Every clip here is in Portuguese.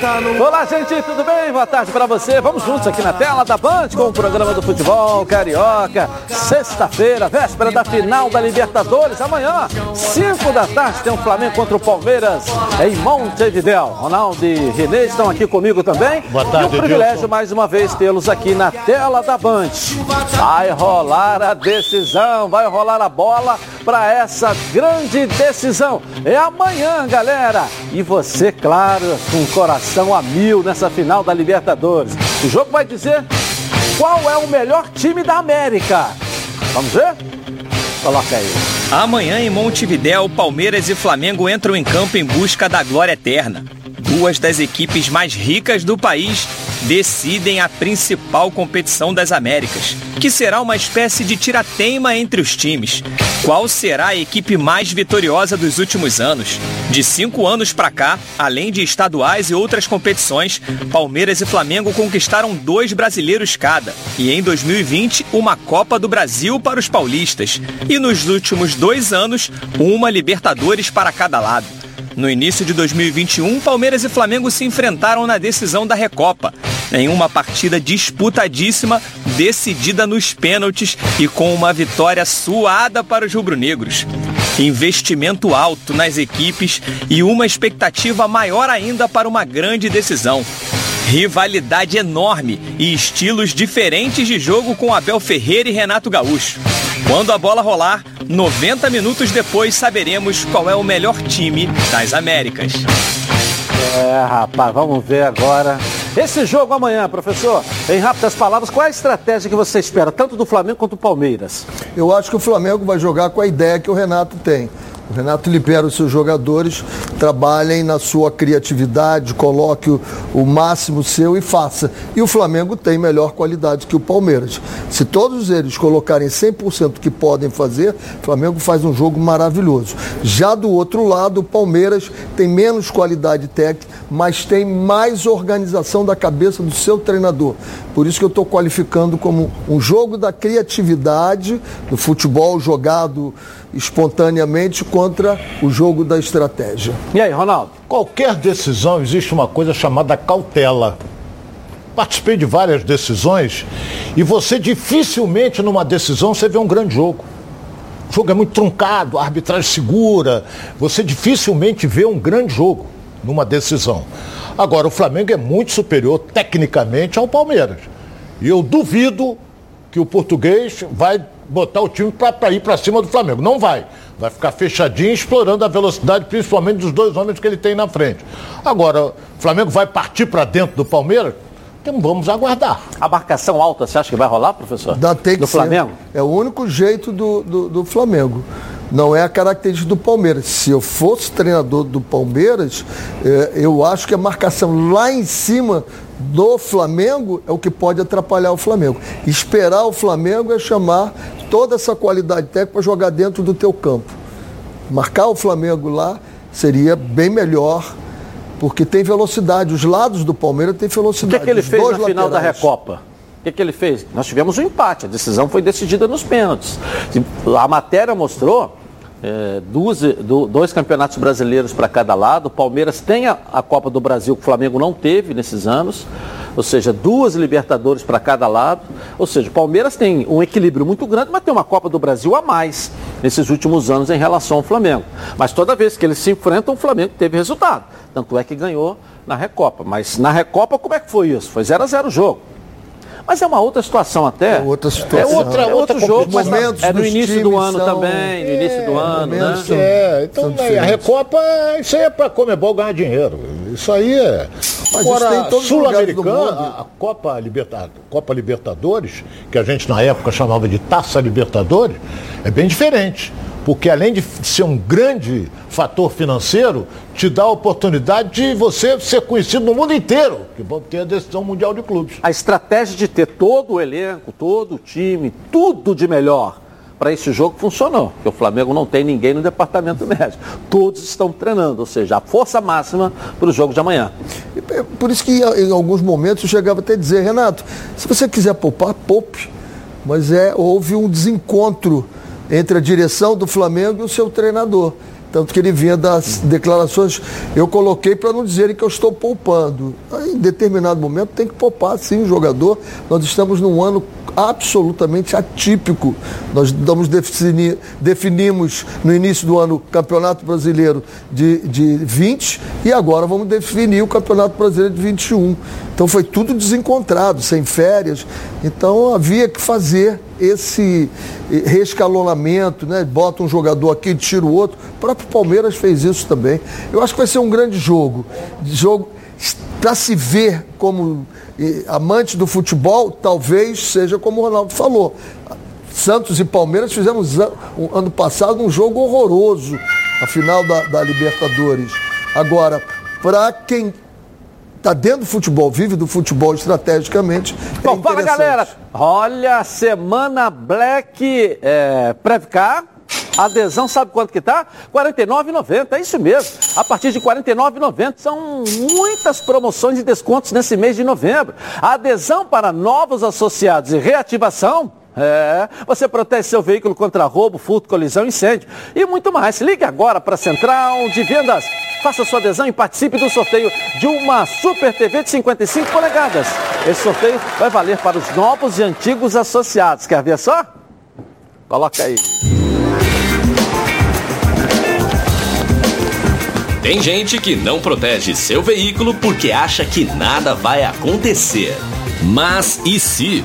Olá, gente, tudo bem? Boa tarde para você. Vamos juntos aqui na tela da Band com o programa do futebol carioca. Sexta-feira, véspera da final da Libertadores. Amanhã, 5 da tarde, tem o um Flamengo contra o Palmeiras em Montevideo. Ronaldo e Renê estão aqui comigo também. Boa tarde, e um privilégio mais uma vez tê-los aqui na tela da Band. Vai rolar a decisão, vai rolar a bola para essa grande decisão. É amanhã, galera. E você, claro, com coração a mil nessa final da Libertadores. O jogo vai dizer qual é o melhor time da América. Vamos ver? Coloca aí. Amanhã em Montevidéu, Palmeiras e Flamengo entram em campo em busca da glória eterna. Duas das equipes mais ricas do país decidem a principal competição das Américas, que será uma espécie de tirateima entre os times. Qual será a equipe mais vitoriosa dos últimos anos? De cinco anos para cá, além de estaduais e outras competições, Palmeiras e Flamengo conquistaram dois brasileiros cada. E em 2020, uma Copa do Brasil para os paulistas. E nos últimos dois anos, uma Libertadores para cada lado. No início de 2021, Palmeiras e Flamengo se enfrentaram na decisão da Recopa, em uma partida disputadíssima, decidida nos pênaltis e com uma vitória suada para os rubro-negros. Investimento alto nas equipes e uma expectativa maior ainda para uma grande decisão. Rivalidade enorme e estilos diferentes de jogo com Abel Ferreira e Renato Gaúcho. Quando a bola rolar, 90 minutos depois saberemos qual é o melhor time das Américas. É, rapaz, vamos ver agora. Esse jogo amanhã, professor, em rápidas palavras, qual é a estratégia que você espera, tanto do Flamengo quanto do Palmeiras? Eu acho que o Flamengo vai jogar com a ideia que o Renato tem. O Renato libera os seus jogadores, trabalhem na sua criatividade, coloque o, o, máximo seu e faça. E o Flamengo tem melhor qualidade que o Palmeiras. Se todos eles colocarem 100% que podem fazer, o Flamengo faz um jogo maravilhoso. Já do outro lado, o Palmeiras tem menos qualidade técnica, mas tem mais organização da cabeça do seu treinador. Por isso que eu estou qualificando como um jogo da criatividade, do futebol jogado espontaneamente contra o jogo da estratégia. E aí, Ronaldo? Qualquer decisão existe uma coisa chamada cautela. Participei de várias decisões e você dificilmente numa decisão você vê um grande jogo. O jogo é muito truncado, a arbitragem segura, você dificilmente vê um grande jogo numa decisão. Agora, o Flamengo é muito superior tecnicamente ao Palmeiras. E eu duvido que o português vai botar o time para ir para cima do Flamengo. Não vai. Vai ficar fechadinho, explorando a velocidade, principalmente dos dois homens que ele tem na frente. Agora, o Flamengo vai partir para dentro do Palmeiras? Então vamos aguardar. A marcação alta, você acha que vai rolar, professor? Dá, tem que do Flamengo? Ser. É o único jeito do, do, do Flamengo não é a característica do Palmeiras. Se eu fosse treinador do Palmeiras, é, eu acho que a marcação lá em cima do Flamengo é o que pode atrapalhar o Flamengo. Esperar o Flamengo é chamar toda essa qualidade técnica para jogar dentro do teu campo. Marcar o Flamengo lá seria bem melhor, porque tem velocidade. Os lados do Palmeiras têm velocidade. O que, é que ele fez na laterais. final da Recopa? O que, é que ele fez? Nós tivemos um empate, a decisão foi decidida nos pênaltis. A matéria mostrou é, duas, do, dois campeonatos brasileiros para cada lado. O Palmeiras tem a, a, Copa do Brasil, que o Flamengo não teve nesses anos. Ou seja, duas Libertadores para cada lado. Ou seja, o Palmeiras tem um equilíbrio muito grande, mas tem uma Copa do Brasil a mais nesses últimos anos em relação ao Flamengo. Mas toda vez que eles se enfrentam, o Flamengo teve resultado. Tanto é que ganhou na Recopa. Mas na Recopa, como é que foi isso? Foi 0 a 0 o jogo. Mas é uma outra situação até. É outra situação. É, outra, é outro jogo, mas é no início do ano são... também, no início do ano, né? São, é, então a Recopa, isso aí é para Comebol ganhar dinheiro. Isso aí é. Mas Agora, Sul-Americana, a, a Copa, Liberta, Copa Libertadores, que a gente na época chamava de Taça Libertadores, é bem diferente porque além de ser um grande fator financeiro, te dá a oportunidade de você ser conhecido no mundo inteiro, que vão ter a decisão mundial de clubes. A estratégia de ter todo o elenco, todo o time, tudo de melhor para esse jogo funcionou, porque o Flamengo não tem ninguém no departamento médico. Todos estão treinando, ou seja, a força máxima para o jogo de amanhã. É por isso que em alguns momentos eu chegava até a dizer, Renato, se você quiser poupar, poupe. Mas é, houve um desencontro entre a direção do Flamengo e o seu treinador. Tanto que ele vinha das declarações, eu coloquei para não dizerem que eu estou poupando. Em determinado momento tem que poupar sim o jogador. Nós estamos num ano absolutamente atípico. Nós damos definir, definimos no início do ano o Campeonato Brasileiro de, de 20 e agora vamos definir o Campeonato Brasileiro de 21. Então foi tudo desencontrado, sem férias. Então havia que fazer esse reescalonamento, né? Bota um jogador aqui, tira o outro. O próprio Palmeiras fez isso também. Eu acho que vai ser um grande jogo. Jogo para se ver como amante do futebol, talvez seja como o Ronaldo falou. Santos e Palmeiras fizemos ano passado um jogo horroroso, a final da, da Libertadores. Agora, para quem está dentro do futebol, vive do futebol estrategicamente. É Bom, fala galera. Olha, semana Black é, Previcar Adesão, sabe quanto que tá? R$ 49,90, é isso mesmo. A partir de R$ 49,90 são muitas promoções e descontos nesse mês de novembro. A adesão para novos associados e reativação é, você protege seu veículo contra roubo, furto, colisão, incêndio e muito mais. Ligue agora para a Central de Vendas. Faça sua adesão e participe do sorteio de uma Super TV de 55 polegadas. Esse sorteio vai valer para os novos e antigos associados. Quer ver só? Coloca aí. Tem gente que não protege seu veículo porque acha que nada vai acontecer. Mas e se?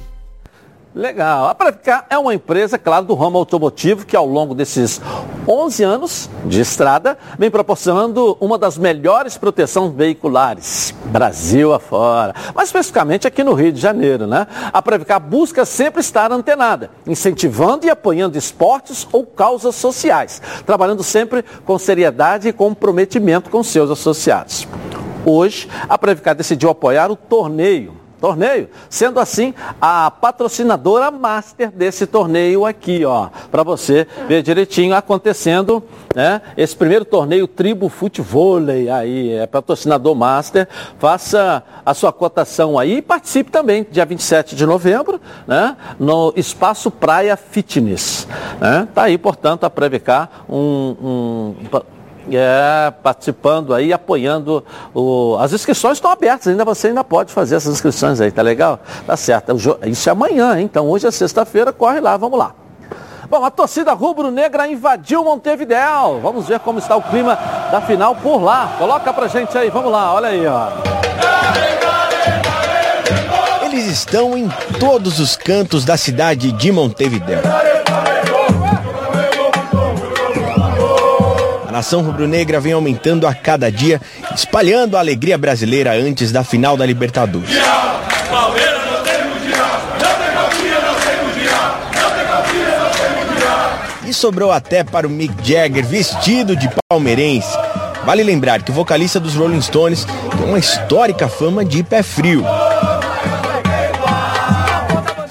Legal. A Previcar é uma empresa, claro, do ramo automotivo que ao longo desses 11 anos de estrada vem proporcionando uma das melhores proteções veiculares, Brasil afora. Mais especificamente aqui no Rio de Janeiro, né? A Previcar busca sempre estar antenada, incentivando e apoiando esportes ou causas sociais, trabalhando sempre com seriedade e comprometimento com seus associados. Hoje, a Previcar decidiu apoiar o torneio torneio, sendo assim a patrocinadora master desse torneio aqui, ó, para você ver direitinho acontecendo, né? Esse primeiro torneio Tribo Futebol aí, é patrocinador master, faça a sua cotação aí e participe também, dia 27 de novembro, né? No Espaço Praia Fitness, né? Tá aí, portanto, a Previcar um, um é, participando aí, apoiando. O... As inscrições estão abertas, ainda você ainda pode fazer essas inscrições aí, tá legal? Tá certo. Isso é amanhã, então hoje é sexta-feira, corre lá, vamos lá. Bom, a torcida rubro-negra invadiu Montevidéu. Vamos ver como está o clima da final por lá. Coloca pra gente aí, vamos lá, olha aí, ó. Eles estão em todos os cantos da cidade de Montevidéu. A nação rubro-negra vem aumentando a cada dia, espalhando a alegria brasileira antes da final da Libertadores. E sobrou até para o Mick Jagger vestido de palmeirense. Vale lembrar que o vocalista dos Rolling Stones tem uma histórica fama de pé frio.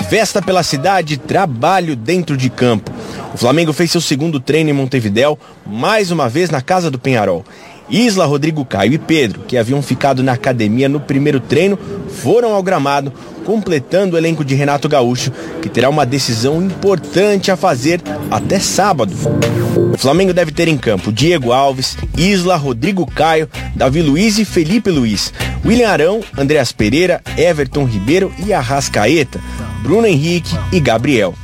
Festa pela cidade, trabalho dentro de campo. O Flamengo fez seu segundo treino em Montevidéu, mais uma vez na casa do Penharol. Isla, Rodrigo Caio e Pedro, que haviam ficado na academia no primeiro treino, foram ao gramado, completando o elenco de Renato Gaúcho, que terá uma decisão importante a fazer até sábado. O Flamengo deve ter em campo Diego Alves, Isla, Rodrigo Caio, Davi Luiz e Felipe Luiz, William Arão, Andreas Pereira, Everton Ribeiro e Arrascaeta, Bruno Henrique e Gabriel.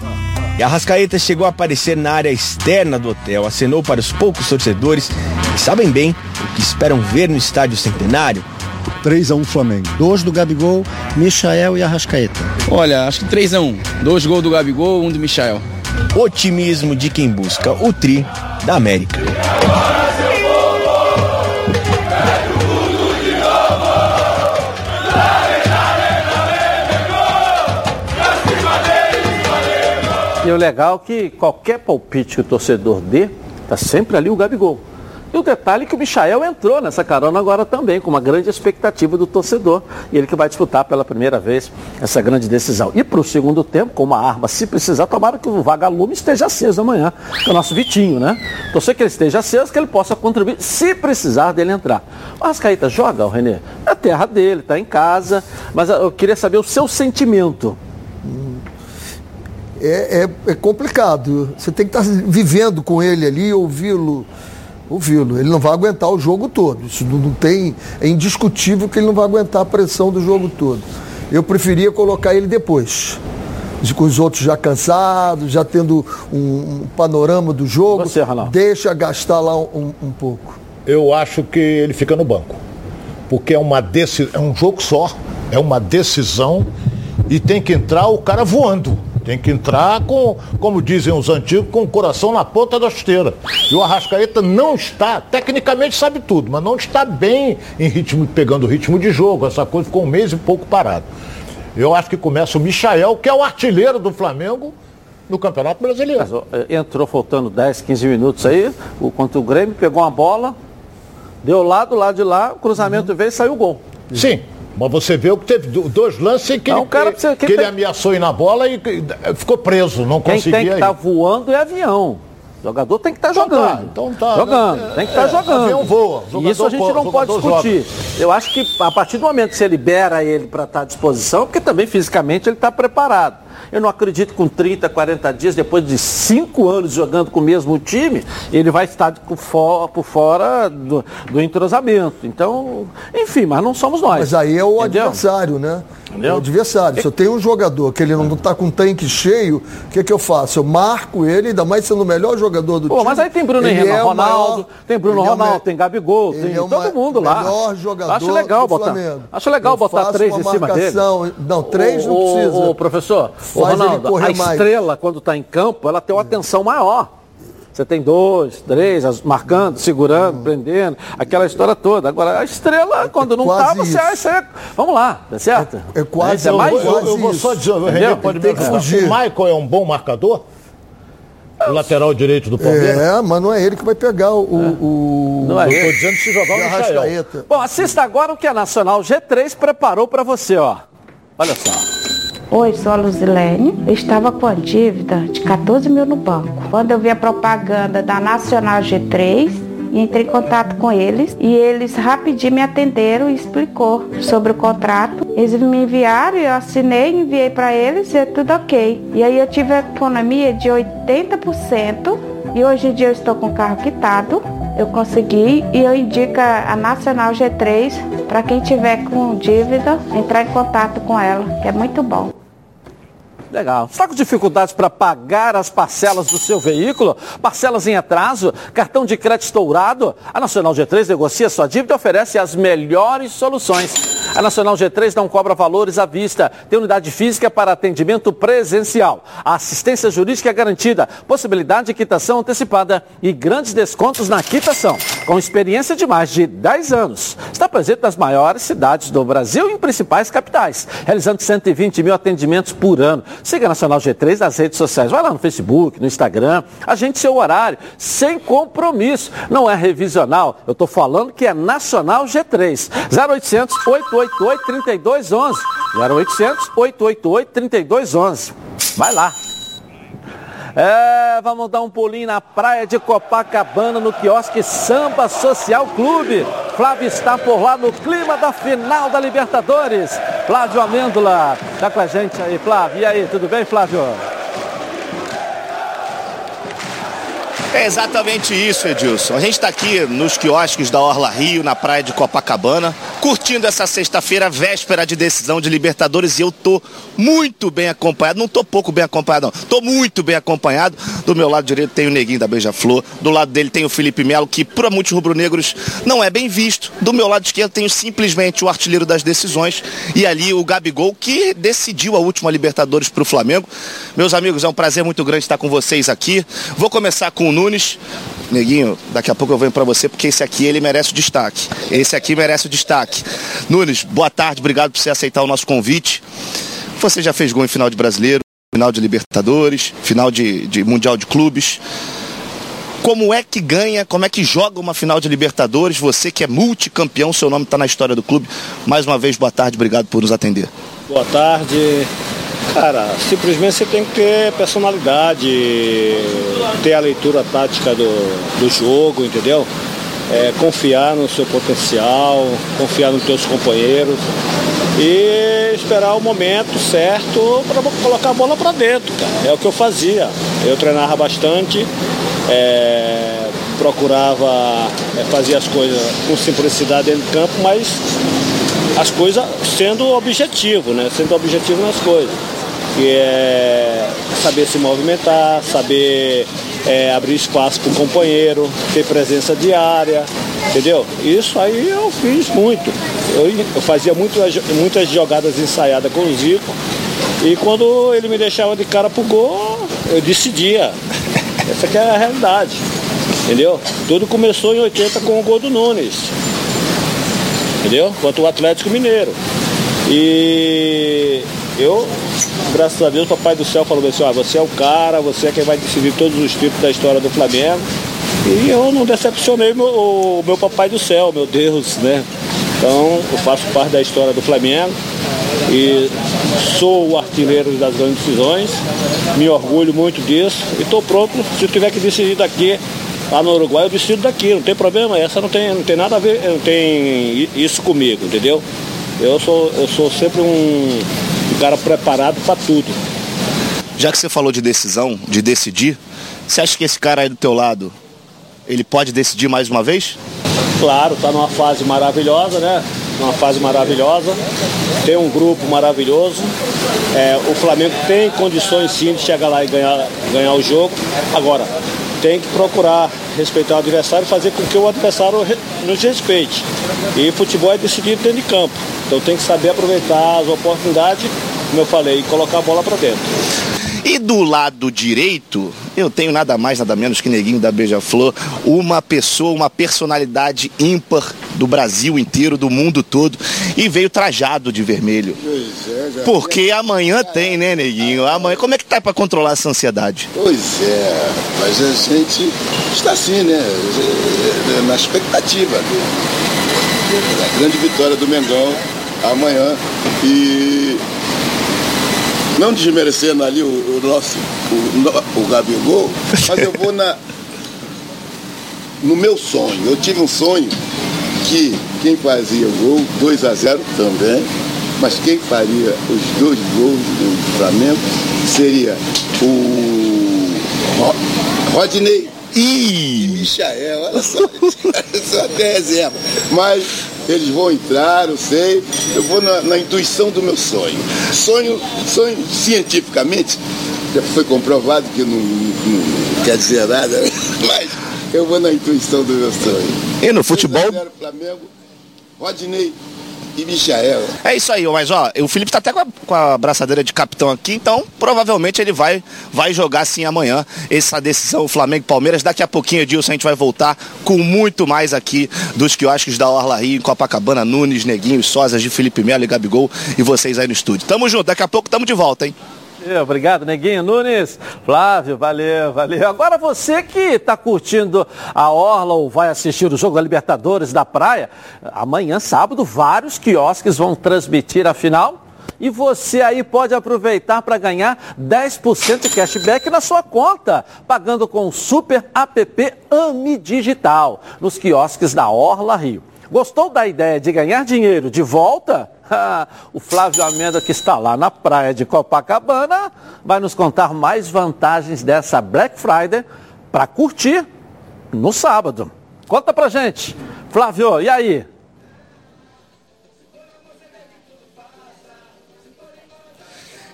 E a Rascaeta chegou a aparecer na área externa do hotel, acenou para os poucos torcedores que sabem bem o que esperam ver no estádio centenário. 3 a 1 Flamengo. Dois do Gabigol, Michael e Arrascaeta. Olha, acho que 3 a 1 Dois gols do Gabigol, um do Michael. Otimismo de quem busca o tri da América. E o legal é que qualquer palpite que o torcedor dê, tá sempre ali o Gabigol. E o detalhe é que o Michael entrou nessa carona agora também, com uma grande expectativa do torcedor. E ele que vai disputar pela primeira vez essa grande decisão. E para o segundo tempo, com uma arma, se precisar, tomara que o vagalume esteja aceso amanhã. Que é o nosso Vitinho, né? Torcer que ele esteja aceso, que ele possa contribuir, se precisar dele entrar. O Arrascaíta joga, o Renê? É terra dele, está em casa. Mas eu queria saber o seu sentimento. É, é, é complicado. Você tem que estar vivendo com ele ali, ouvi-lo ouvi-lo. Ele não vai aguentar o jogo todo. Isso não tem. É indiscutível que ele não vai aguentar a pressão do jogo todo. Eu preferia colocar ele depois. Com os outros já cansados, já tendo um, um panorama do jogo. Você, deixa gastar lá um, um, pouco. Eu acho que ele fica no banco. Porque é, uma deci... é um jogo só, é uma decisão e tem que entrar o cara voando. Tem que entrar com, como dizem os antigos, com o coração na ponta da esteira. E o Arrascaeta não está, tecnicamente sabe tudo, mas não está bem em ritmo, pegando ritmo de jogo. Essa coisa ficou um mês e pouco parado. Eu acho que começa o Michael, que é o artilheiro do Flamengo no Campeonato Brasileiro. Mas, eh, entrou faltando 10, 15 minutos aí, o, contra o Grêmio, pegou uma bola, deu lá do lado de lá, o cruzamento uhum. veio e saiu o gol. Sim, mas você vê que teve dois lances que, não, ele, cara, que, que ele tem... ameaçou ir na bola e ficou preso, não quem conseguia. Quem tem que estar tá voando é avião. O jogador tem que estar tá então jogando. Tá, então tá. Jogando, é, tem que estar tá é, jogando. Avião voa. E isso a gente não pode discutir. Joga. Eu acho que a partir do momento que você libera ele para estar tá à disposição, porque também fisicamente ele está preparado. Eu não acredito que com 30, 40 dias, depois de cinco anos jogando com o mesmo time, ele vai estar por fora, por fora do, do, entrosamento. Então, enfim, mas não somos nós. Mas aí é o entendeu? adversário, né? Entendeu? É o adversário. Se eu tenho um jogador que ele não está com um tanque cheio, o que, que eu faço? Eu marco ele, ainda mais sendo o melhor jogador do Pô, time. Mas aí tem Bruno Henrique, é Ronaldo, maior, tem Bruno é Ronaldo, é tem Gabigol, tem é todo mundo lá. melhor jogador Acho legal botar, Flamengo. Acho legal eu botar três em cima dele. Não, três o, não precisa. O, o professor, o Ronaldo, a estrela, mais. quando está em campo, ela tem uma atenção maior. Você tem dois, três, marcando, segurando, prendendo, aquela história toda. Agora, a estrela, é quando não está, você, você. Vamos lá, tá certo? É, é quase. É, mais eu, eu, eu vou só dizer, o René pode me fugir. O Michael é um bom marcador? O lateral direito do Palmeiras? É, mas não é ele que vai pegar o. o... Não é eu estou dizendo se jogar o Michael. Bom, assista agora o que a Nacional G3 preparou para você, ó. Olha só. Oi, sou a Luzilene. Eu estava com a dívida de 14 mil no banco. Quando eu vi a propaganda da Nacional G3, entrei em contato com eles e eles rapidinho me atenderam e explicou sobre o contrato. Eles me enviaram, eu assinei, enviei para eles e é tudo ok. E aí eu tive a economia de 80% e hoje em dia eu estou com o carro quitado eu consegui e eu indico a Nacional G3 para quem tiver com dívida entrar em contato com ela, que é muito bom. Legal. Está com dificuldades para pagar as parcelas do seu veículo? Parcelas em atraso? Cartão de crédito estourado? A Nacional G3 negocia sua dívida e oferece as melhores soluções. A Nacional G3 não cobra valores à vista. Tem unidade física para atendimento presencial. A assistência jurídica é garantida, possibilidade de quitação antecipada e grandes descontos na quitação. Com experiência de mais de 10 anos. Está presente nas maiores cidades do Brasil e em principais capitais, realizando 120 mil atendimentos por ano. Siga a Nacional G3 nas redes sociais. Vai lá no Facebook, no Instagram. Agende seu horário, sem compromisso. Não é revisional. Eu estou falando que é Nacional G3. 0800 888 3211. 0800 888 3211. Vai lá. É, vamos dar um pulinho na praia de Copacabana, no quiosque Samba Social Clube. Flávio está por lá no clima da final da Libertadores. Flávio Amêndola, tá com a gente aí, Flávio. E aí, tudo bem, Flávio? É exatamente isso, Edilson. A gente está aqui nos quiosques da Orla Rio, na praia de Copacabana, curtindo essa sexta-feira, véspera de decisão de Libertadores, e eu tô muito bem acompanhado. Não tô pouco bem acompanhado, não. Tô muito bem acompanhado. Do meu lado direito tem o Neguinho da Beija-Flor, do lado dele tem o Felipe Melo, que para muitos rubro-negros não é bem visto. Do meu lado esquerdo tenho simplesmente o artilheiro das decisões e ali o Gabigol, que decidiu a última Libertadores para o Flamengo. Meus amigos, é um prazer muito grande estar com vocês aqui. Vou começar com o Nunes. Neguinho, daqui a pouco eu venho para você porque esse aqui ele merece o destaque. Esse aqui merece o destaque. Nunes, boa tarde, obrigado por você aceitar o nosso convite. Você já fez gol em final de brasileiro. final de Libertadores, final de, de Mundial de Clubes. Como é que ganha, como é que joga uma final de Libertadores? Você que é multicampeão, seu nome está na história do clube. Mais uma vez, boa tarde, obrigado por nos atender. Boa tarde. Cara, simplesmente você tem que ter personalidade, ter a leitura tática do, do jogo, entendeu? É, confiar no seu potencial, confiar nos teus companheiros e esperar o momento certo para colocar a bola para dentro, cara. É o que eu fazia. Eu treinava bastante, é, procurava é, fazer as coisas com simplicidade dentro do campo, mas as coisas sendo objetivo, né? Sendo objetivo nas coisas. Que é saber se movimentar, saber é, abrir espaço para o companheiro, ter presença diária, entendeu? Isso aí eu fiz muito. Eu, eu fazia muito, muitas jogadas ensaiadas com o Zico e quando ele me deixava de cara pro gol, eu decidia. Essa é a realidade. Entendeu? Tudo começou em 80 com o gol do Nunes. Entendeu? Contra o Atlético Mineiro. E eu, graças a Deus, o Papai do Céu falou assim, ah, você é o cara, você é quem vai decidir todos os títulos da história do Flamengo. E eu não decepcionei meu, o meu Papai do Céu, meu Deus, né? Então eu faço parte da história do Flamengo e sou o artilheiro das grandes decisões, me orgulho muito disso e estou pronto, se tiver que decidir daqui lá no Uruguai, eu decido daqui, não tem problema, essa não tem, não tem nada a ver, não tem isso comigo, entendeu? Eu sou, eu sou sempre um, um cara preparado para tudo. Já que você falou de decisão, de decidir, você acha que esse cara aí do teu lado, ele pode decidir mais uma vez? Claro, está numa fase maravilhosa, né? Uma fase maravilhosa. Tem um grupo maravilhoso. É, o Flamengo tem condições sim de chegar lá e ganhar, ganhar o jogo. Agora, tem que procurar respeitar o adversário e fazer com que o adversário nos respeite. E futebol é decidido dentro de campo. Então tem que saber aproveitar as oportunidades, como eu falei, e colocar a bola para dentro. E do lado direito, eu tenho nada mais, nada menos que Neguinho da Beija-Flor, uma pessoa, uma personalidade ímpar do Brasil inteiro, do mundo todo, e veio trajado de vermelho. Pois é, Porque amanhã tem, né, Neguinho? Amanhã, como é que tá para controlar essa ansiedade? Pois é, mas a gente está assim, né, na expectativa da grande vitória do Mengão amanhã e não desmerecendo ali o, o nosso, o, o Gabigol, mas eu vou na, no meu sonho. Eu tive um sonho que quem fazia o gol, 2 a 0 também, mas quem faria os dois gols do Flamengo seria o Rodney e, Michael, olha só, só até reserva. Mas eles vão entrar, eu sei, eu vou na, na intuição do meu sonho. Sonho, sonho cientificamente, já foi comprovado que não, não quer dizer nada, mas eu vou na intuição do meu sonho. E no futebol? Flamengo, Rodney e Michael. É isso aí, mas ó, o Felipe tá até com a, com a braçadeira de capitão aqui, então provavelmente ele vai, vai jogar sim amanhã essa decisão Flamengo Palmeiras. Daqui a pouquinho, Edilson, a gente vai voltar com muito mais aqui dos quiosques da Orla Rio, Copacabana, Nunes, Neguinho, Sosas de Felipe Melo e Gabigol e vocês aí no estúdio. Tamo junto, daqui a pouco tamo de volta, hein? Obrigado, Neguinho Nunes. Flávio, valeu, valeu. Agora você que está curtindo a Orla ou vai assistir o jogo da Libertadores da Praia, amanhã, sábado, vários quiosques vão transmitir a final. E você aí pode aproveitar para ganhar 10% de cashback na sua conta, pagando com o Super App AMI Digital, nos quiosques da Orla Rio. Gostou da ideia de ganhar dinheiro de volta? o Flávio Amenda, que está lá na praia de Copacabana, vai nos contar mais vantagens dessa Black Friday para curtir no sábado. Conta pra gente. Flávio, e aí?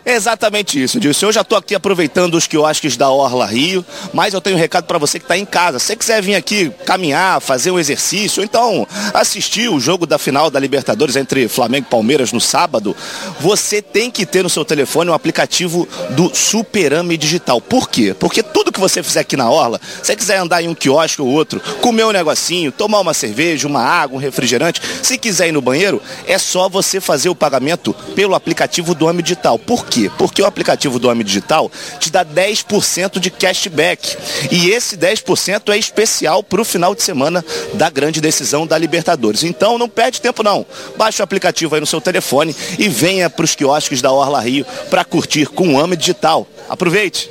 Exatamente isso, Dilson. Eu já estou aqui aproveitando os quiosques da Orla Rio, mas eu tenho um recado para você que está em casa. Se você quiser vir aqui caminhar, fazer um exercício, ou então assistir o jogo da final da Libertadores entre Flamengo e Palmeiras no sábado, você tem que ter no seu telefone o um aplicativo do Superame Digital. Por quê? Porque tudo que você fizer aqui na Orla, se você quiser andar em um quiosque ou outro, comer um negocinho, tomar uma cerveja, uma água, um refrigerante, se quiser ir no banheiro, é só você fazer o pagamento pelo aplicativo do AME Digital. Por quê? Porque o aplicativo do Homem Digital te dá 10% de cashback. E esse 10% é especial para o final de semana da grande decisão da Libertadores. Então não perde tempo não. Baixe o aplicativo aí no seu telefone e venha para os quiosques da Orla Rio para curtir com o Homem Digital. Aproveite!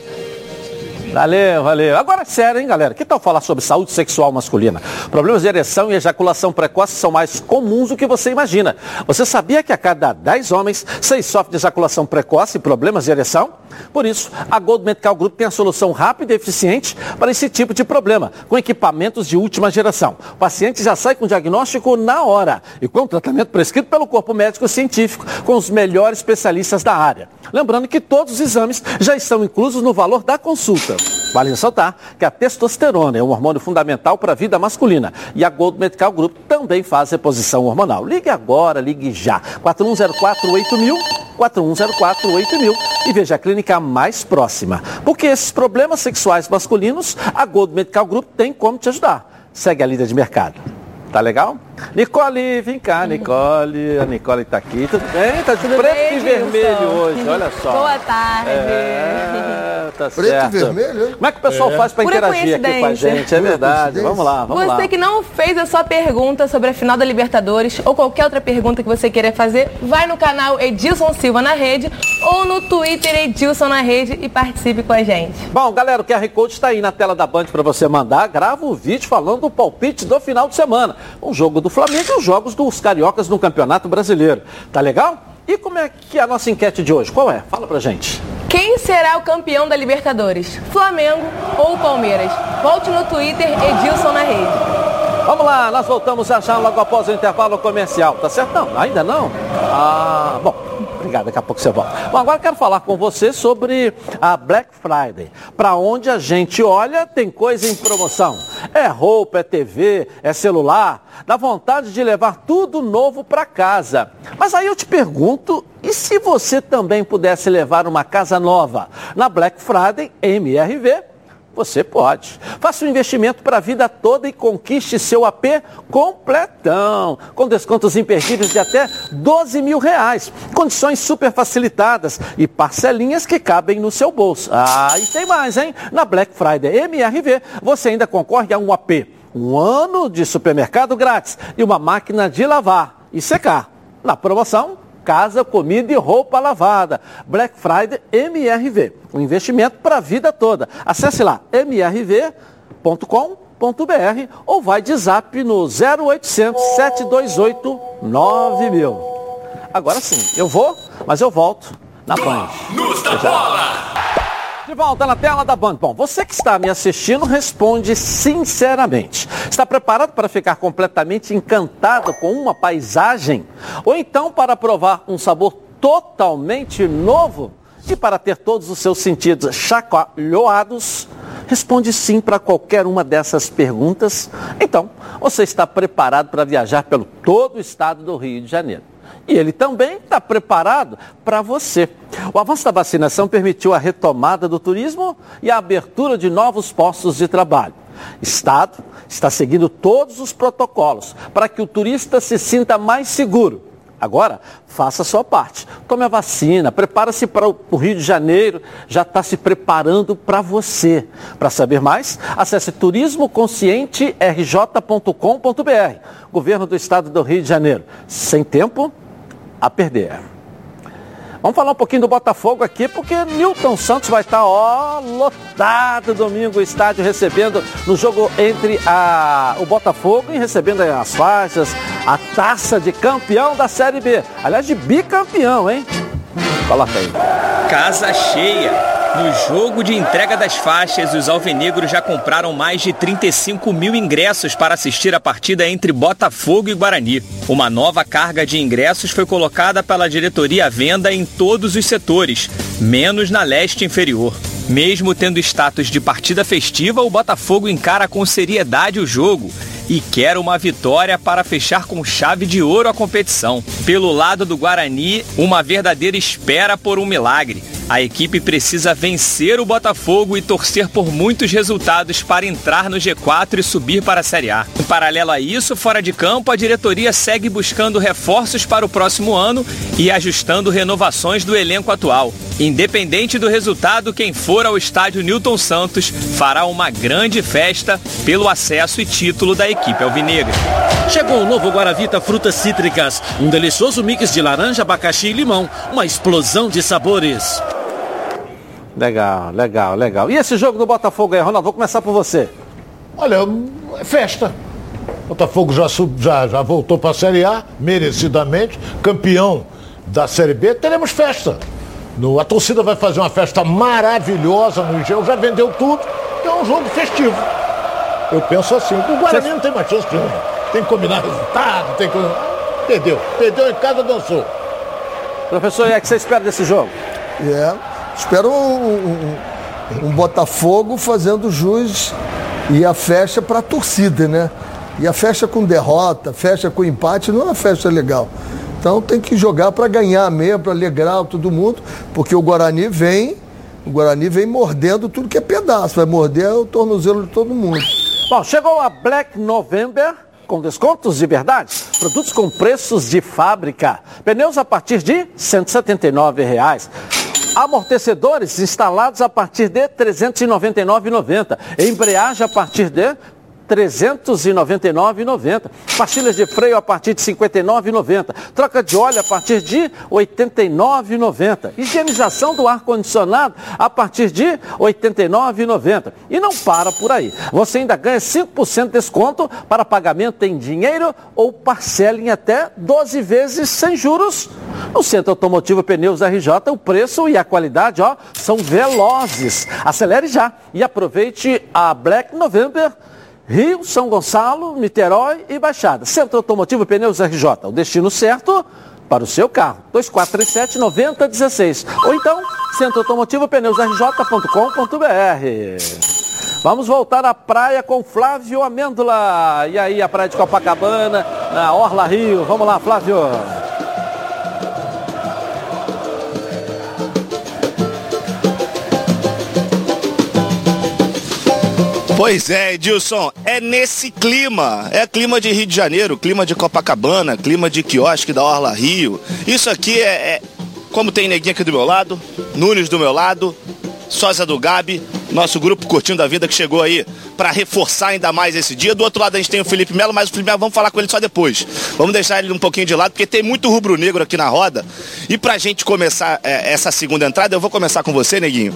Valeu, valeu. Agora sério, hein, galera? Que tal falar sobre saúde sexual masculina? Problemas de ereção e ejaculação precoce são mais comuns do que você imagina. Você sabia que a cada 10 homens, 6 sofrem de ejaculação precoce e problemas de ereção? Por isso, a Gold Medical Group tem a solução rápida e eficiente para esse tipo de problema, com equipamentos de última geração. O paciente já sai com o diagnóstico na hora e com o tratamento prescrito pelo corpo médico científico, com os melhores especialistas da área. Lembrando que todos os exames já estão inclusos no valor da consulta. Vale ressaltar que a testosterona é um hormônio fundamental para a vida masculina e a Gold Medical Group também faz reposição hormonal. Ligue agora, ligue já. 41048000, 41048000 e veja a clínica mais próxima. Porque esses problemas sexuais masculinos, a Gold Medical Group tem como te ajudar. Segue a líder de mercado. Tá legal? Nicole, vem cá, Nicole. A Nicole tá aqui. Tudo bem? Tá de Tudo preto bem, e vermelho Gilson? hoje, olha só. Boa tarde. É, tá Preto e certo. vermelho, hein? Como é que o pessoal É. faz para interagir aqui com a gente? É verdade. Vamos lá, vamos você lá. que não fez a sua pergunta sobre a final da Libertadores ou qualquer outra pergunta que você queira fazer, vai no canal Edilson Silva na Rede ou no Twitter Edilson na Rede e participe com a gente. Bom, galera, o QR Code está aí na tela da Band para você mandar. Grava o vídeo falando do palpite do final de semana. O jogo do Flamengo e os jogos dos cariocas no Campeonato Brasileiro. Tá legal? E como é que é a nossa enquete de hoje? Qual é? Fala pra gente. Quem será o campeão da Libertadores? Flamengo ou Palmeiras? Volte no Twitter Edilson na Rede. Vamos lá, nós voltamos já já logo após o intervalo comercial. Tá certo? Não, ainda não? Ah, bom, obrigado, daqui a pouco você volta. Bom, agora quero falar com você sobre a Black Friday. Para onde a gente olha, tem coisa em promoção. É roupa, é TV, é celular. Dá vontade de levar tudo novo para casa. Mas aí eu te pergunto, e se você também pudesse levar uma casa nova? Na Black Friday, MRV, você pode. Faça um investimento para a vida toda e conquiste seu AP completão, com descontos imperdíveis de até 12 mil reais, condições super facilitadas e parcelinhas que cabem no seu bolso. Ah, e tem mais, hein? Na Black Friday MRV, você ainda concorre a um AP, um ano de supermercado grátis e uma máquina de lavar e secar. Na promoção, casa, comida e roupa lavada. Black Friday MRV, um investimento para a vida toda. Acesse lá mrv.com.br ou vai de zap no 0800 728 9000. Agora sim, eu vou, mas eu volto na Band. Nos da bola! De volta na tela da Band. Bom, você que está me assistindo, responde sinceramente. Está preparado para ficar completamente encantado com uma paisagem? Ou então para provar um sabor totalmente novo? E para ter todos os seus sentidos chacoalhoados? Responde sim para qualquer uma dessas perguntas. Então, você está preparado para viajar pelo todo o estado do Rio de Janeiro. E ele também está preparado para você. O avanço da vacinação permitiu a retomada do turismo e a abertura de novos postos de trabalho. Estado está seguindo todos os protocolos para que o turista se sinta mais seguro. Agora, faça a sua parte. Tome a vacina, prepara-se para o Rio de Janeiro, já está se preparando para você. Para saber mais, acesse turismoconscienterj.com.br. Governo do Estado do Rio de Janeiro. Sem tempo a perder. Vamos falar um pouquinho do Botafogo aqui, porque Newton Santos vai estar, ó, lotado domingo o estádio recebendo no jogo entre a, o Botafogo e recebendo as faixas, a taça de campeão da Série B. Aliás, de bicampeão, hein? Aí. Casa cheia. No jogo de entrega das faixas, os alvinegros já compraram mais de 35 mil ingressos para assistir a partida entre Botafogo e Guarani. Uma nova carga de ingressos foi colocada pela diretoria à venda em todos os setores, menos na leste inferior. Mesmo tendo status de partida festiva, o Botafogo encara com seriedade o jogo e quer uma vitória para fechar com chave de ouro a competição. Pelo lado do Guarani, uma verdadeira espera por um milagre. A equipe precisa vencer o Botafogo e torcer por muitos resultados para entrar no G4 e subir para a Série A. Em paralelo a isso, fora de campo, a diretoria segue buscando reforços para o próximo ano e ajustando renovações do elenco atual. Independente do resultado, quem for ao estádio Newton Santos fará uma grande festa pelo acesso e título da equipe alvinegra. Chegou o novo Guaravita Frutas Cítricas, um delicioso mix de laranja, abacaxi e limão, uma explosão de sabores. Legal, legal, legal. E esse jogo do Botafogo aí, Ronaldo, vou começar por você. Olha, é festa. Botafogo já, sub, já, já voltou para a Série A, merecidamente, campeão da Série B. Teremos festa. No, a torcida vai fazer uma festa maravilhosa no Engenho, já vendeu tudo. É um jogo festivo. Eu penso assim. O Guarani não tem mais chance de Tem que combinar resultado, tem que. Perdeu. Perdeu em casa, dançou. Professor, e é que você espera desse jogo? É. Espero um, um, um Botafogo fazendo jus e a festa para a torcida, né? E a festa com derrota, festa com empate, não é uma festa legal. Então tem que jogar para ganhar mesmo, para alegrar todo mundo, porque o Guarani vem, o Guarani vem mordendo tudo que é pedaço, vai morder o tornozelo de todo mundo. Bom, chegou a Black November com descontos de verdade, produtos com preços de fábrica, pneus a partir de 179 reais. Amortecedores instalados a partir de R$ 399,90. Embreagem a partir de 399,90. Pastilhas de freio a partir de 59,90. Troca de óleo a partir de 89,90. Higienização do ar-condicionado a partir de 89,90. E não para por aí. Você ainda ganha 5% de desconto para pagamento em dinheiro ou parcela em até 12 vezes sem juros. No Centro Automotivo Pneus RJ, o preço e a qualidade ó, são velozes. Acelere já e aproveite a Black November Rio, São Gonçalo, Niterói e Baixada. Centro Automotivo Pneus RJ, o destino certo para o seu carro. 2437-9016. Ou então, Centro Automotivo Pneus RJ.com.br. Vamos voltar à praia com Flávio Amêndola. E aí, a praia de Copacabana, na Orla Rio. Vamos lá, Flávio. Pois é, Edilson, é nesse clima, é clima de Rio de Janeiro, clima de Copacabana, clima de quiosque da Orla Rio. Isso aqui é, é como tem neguinho aqui do meu lado, Nunes do meu lado, Sósia do Gabi, nosso grupo Curtindo a Vida que chegou aí para reforçar ainda mais esse dia. Do outro lado a gente tem o Felipe Melo, mas o Felipe Melo vamos falar com ele só depois. Vamos deixar ele um pouquinho de lado, porque tem muito rubro-negro aqui na roda. E pra gente começar é, essa segunda entrada, eu vou começar com você, Neguinho.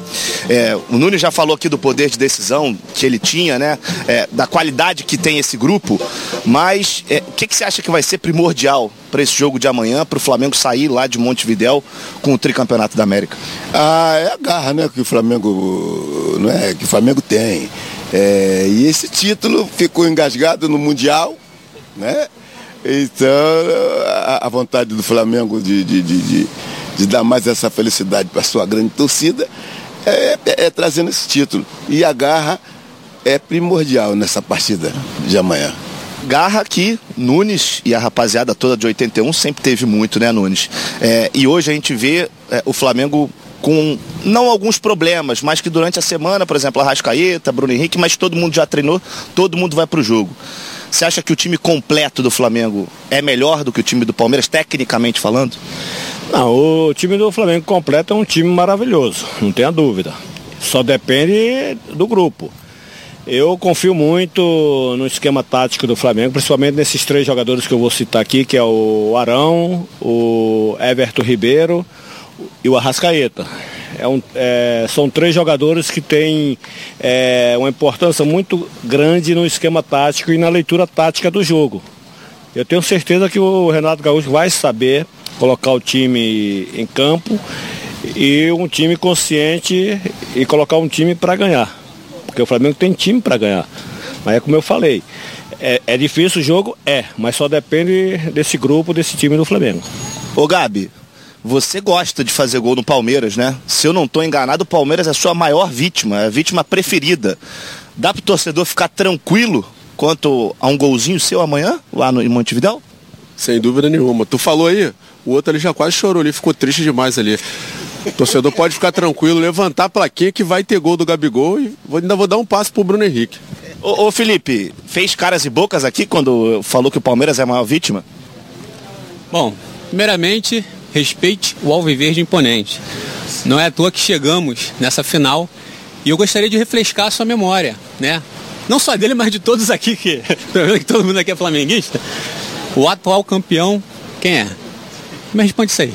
É, o Nunes já falou aqui do poder de decisão que ele tinha, né? É, da qualidade que tem esse grupo. Mas é, o que, que você acha que vai ser primordial para esse jogo de amanhã, para o Flamengo sair lá de Montevidéu com o tricampeonato da América? Ah, é a garra, né, que o Flamengo, não é, que o Flamengo tem. É, e esse título ficou engasgado no Mundial, né? Então, a, a vontade do Flamengo de, de, de, de, de dar mais essa felicidade para sua grande torcida é, é, é trazendo esse título. E a garra é primordial nessa partida de amanhã garra que Nunes e a rapaziada toda de 81 sempre teve muito, né, Nunes? É, e hoje a gente vê é, o Flamengo com não alguns problemas, mas que durante a semana, por exemplo, a Rascaeta, Bruno Henrique, mas todo mundo já treinou, todo mundo vai para o jogo. Você acha que o time completo do Flamengo é melhor do que o time do Palmeiras, tecnicamente falando? Não, o time do Flamengo completo é um time maravilhoso, não tenha dúvida. Só depende do grupo. Eu confio muito no esquema tático do Flamengo, principalmente nesses três jogadores que eu vou citar aqui, que é o Arão, o Everton Ribeiro e o Arrascaeta. É um, é, são três jogadores que têm é, uma importância muito grande no esquema tático e na leitura tática do jogo. Eu tenho certeza que o Renato Gaúcho vai saber colocar o time em campo e um time consciente e colocar um time para ganhar. Porque o Flamengo tem time para ganhar. Mas é como eu falei, é, é difícil o jogo? É, mas só depende desse grupo, desse time do Flamengo. Ô Gabi, você gosta de fazer gol no Palmeiras, né? Se eu não estou enganado, o Palmeiras é a sua maior vítima, é a vítima preferida. Dá para o torcedor ficar tranquilo quanto a um golzinho seu amanhã, lá no, em Montevidéu? Sem dúvida nenhuma. Tu falou aí, o outro ali já quase chorou ali, ficou triste demais ali. O torcedor pode ficar tranquilo, levantar a plaquinha que vai ter gol do Gabigol e vou, ainda vou dar um passo pro Bruno Henrique. Ô, ô, Felipe, fez caras e bocas aqui quando falou que o Palmeiras é a maior vítima? Bom, primeiramente, respeite o Alviverde imponente. Não é à toa que chegamos nessa final e eu gostaria de refrescar a sua memória, né? Não só dele, mas de todos aqui, que, que todo mundo aqui é flamenguista. O atual campeão, quem é? Me responde isso aí.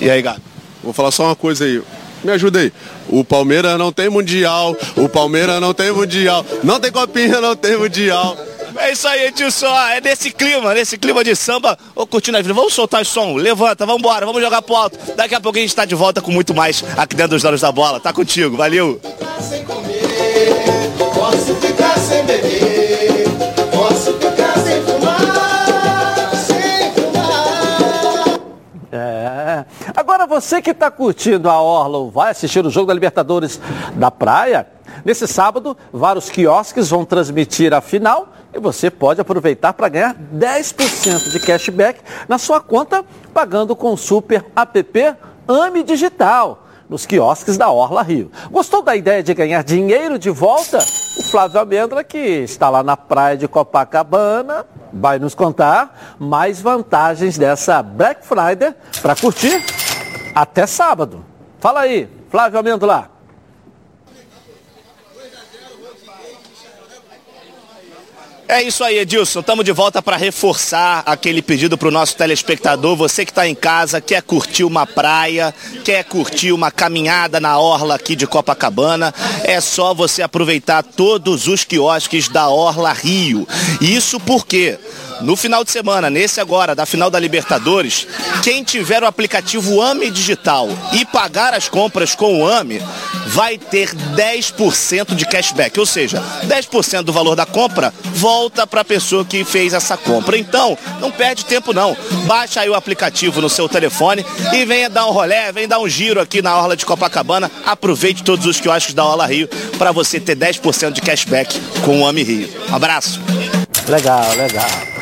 E aí, Gato? Vou falar só uma coisa aí. Me ajuda aí. O Palmeiras não tem mundial. O Palmeiras não tem mundial. Não tem copinha, não tem mundial. É isso aí, Edilson. É nesse clima, nesse clima de samba. Ô, curtindo a vida. Vamos soltar o som. Levanta, vamos embora, vamos jogar pro alto. Daqui a pouco a gente tá de volta com muito mais aqui dentro dos donos da bola. Tá contigo, valeu. Posso ficar sem beber, Agora você que está curtindo a Orla ou vai assistir o jogo da Libertadores da Praia, nesse sábado, vários quiosques vão transmitir a final e você pode aproveitar para ganhar 10% de cashback na sua conta pagando com o Super App AME Digital nos quiosques da Orla Rio. Gostou da ideia de ganhar dinheiro de volta? O Flávio Amêndola, que está lá na praia de Copacabana, vai nos contar mais vantagens dessa Black Friday para curtir até sábado. Fala aí, Flávio Amêndola. É isso aí, Edilson. Estamos de volta para reforçar aquele pedido para o nosso telespectador. Você que está em casa, quer curtir uma praia, quer curtir uma caminhada na orla aqui de Copacabana, é só você aproveitar todos os quiosques da Orla Rio. Isso porque no final de semana, nesse agora, da final da Libertadores, quem tiver o aplicativo AME Digital e pagar as compras com o AME, vai ter 10% de cashback. Ou seja, 10% do valor da compra volta para a pessoa que fez essa compra. Então, não perde tempo não. Baixa aí o aplicativo no seu telefone e venha dar um rolé, venha dar um giro aqui na Orla de Copacabana. Aproveite todos os quiosques da Orla Rio para você ter 10% de cashback com o AME Rio. Um abraço. Legal, legal.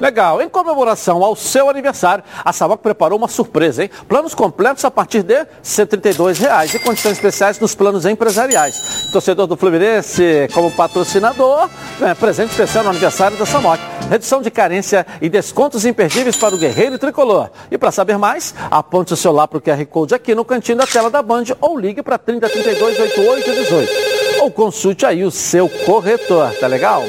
Legal. Em comemoração ao seu aniversário, a Samok preparou uma surpresa, hein? Planos completos a partir de 132 reais e condições especiais nos planos empresariais. Torcedor do Fluminense como patrocinador, é, presente especial no aniversário da Samok. Redução de carência e descontos imperdíveis para o guerreiro tricolor. E para saber mais, aponte o celular para o QR Code aqui no cantinho da tela da Band ou ligue para 3032 8818. Ou consulte aí o seu corretor, tá legal?